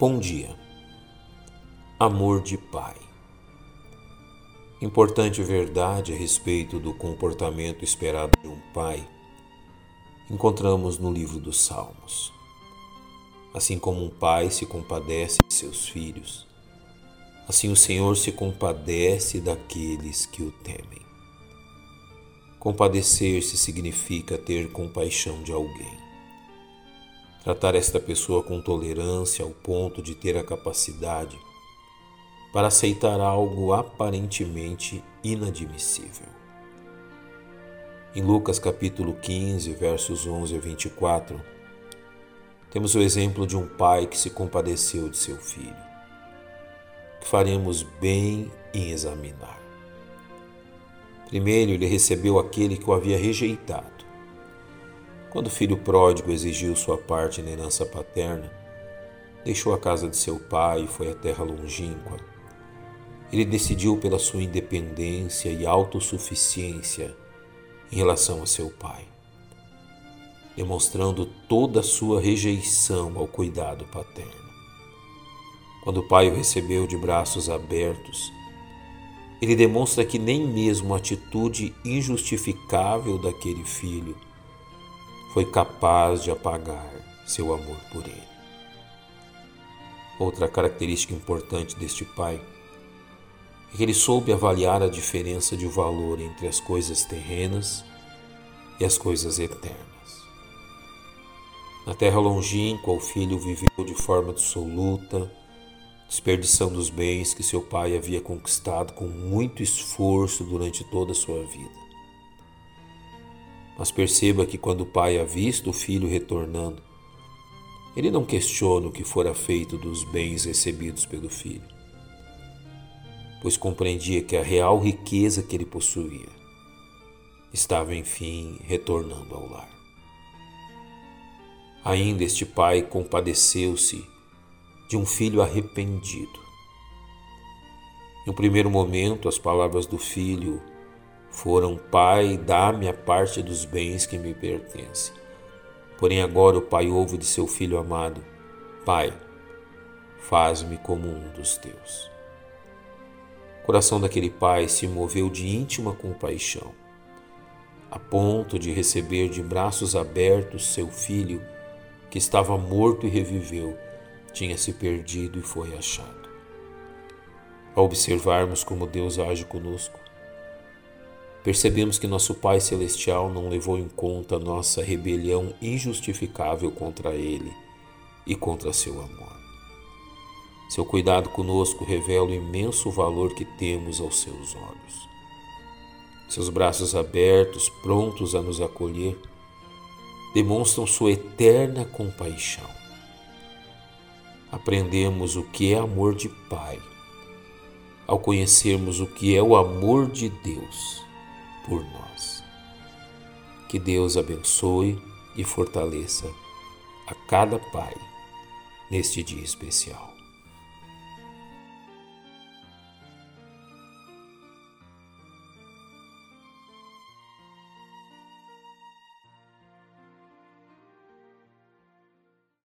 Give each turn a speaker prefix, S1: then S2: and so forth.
S1: Bom dia. Amor de pai. Importante verdade a respeito do comportamento esperado de um pai encontramos no livro dos Salmos. Assim como um pai se compadece de seus filhos, assim o Senhor se compadece daqueles que o temem. Compadecer-se significa ter compaixão de alguém tratar esta pessoa com tolerância ao ponto de ter a capacidade para aceitar algo aparentemente inadmissível. Em Lucas capítulo 15, versos 11 a 24, temos o exemplo de um pai que se compadeceu de seu filho, que faremos bem em examinar. Primeiro, ele recebeu aquele que o havia rejeitado quando o filho pródigo exigiu sua parte na herança paterna, deixou a casa de seu pai e foi à terra longínqua. Ele decidiu pela sua independência e autossuficiência em relação a seu pai, demonstrando toda a sua rejeição ao cuidado paterno. Quando o pai o recebeu de braços abertos, ele demonstra que nem mesmo a atitude injustificável daquele filho foi capaz de apagar seu amor por ele. Outra característica importante deste pai é que ele soube avaliar a diferença de valor entre as coisas terrenas e as coisas eternas. Na terra longínqua, o filho viveu de forma dissoluta, desperdiçando os bens que seu pai havia conquistado com muito esforço durante toda a sua vida. Mas perceba que quando o pai avista o filho retornando, ele não questiona o que fora feito dos bens recebidos pelo filho, pois compreendia que a real riqueza que ele possuía estava, enfim, retornando ao lar. Ainda este pai compadeceu-se de um filho arrependido. No primeiro momento, as palavras do filho foram: Pai, dá-me a parte dos bens que me pertence. Porém, agora o pai ouve de seu filho amado: Pai, faz-me como um dos teus. O coração daquele pai se moveu de íntima compaixão, a ponto de receber de braços abertos seu filho, que estava morto e reviveu, tinha se perdido e foi achado. Ao observarmos como Deus age conosco, percebemos que nosso Pai Celestial não levou em conta nossa rebelião injustificável contra Ele e contra seu amor. Seu cuidado conosco revela o imenso valor que temos aos seus olhos. Seus braços abertos, prontos a nos acolher, demonstram sua eterna compaixão. Aprendemos o que é amor de Pai ao conhecermos o que é o amor de Deus por nós. Que Deus abençoe e fortaleça a cada pai neste dia especial.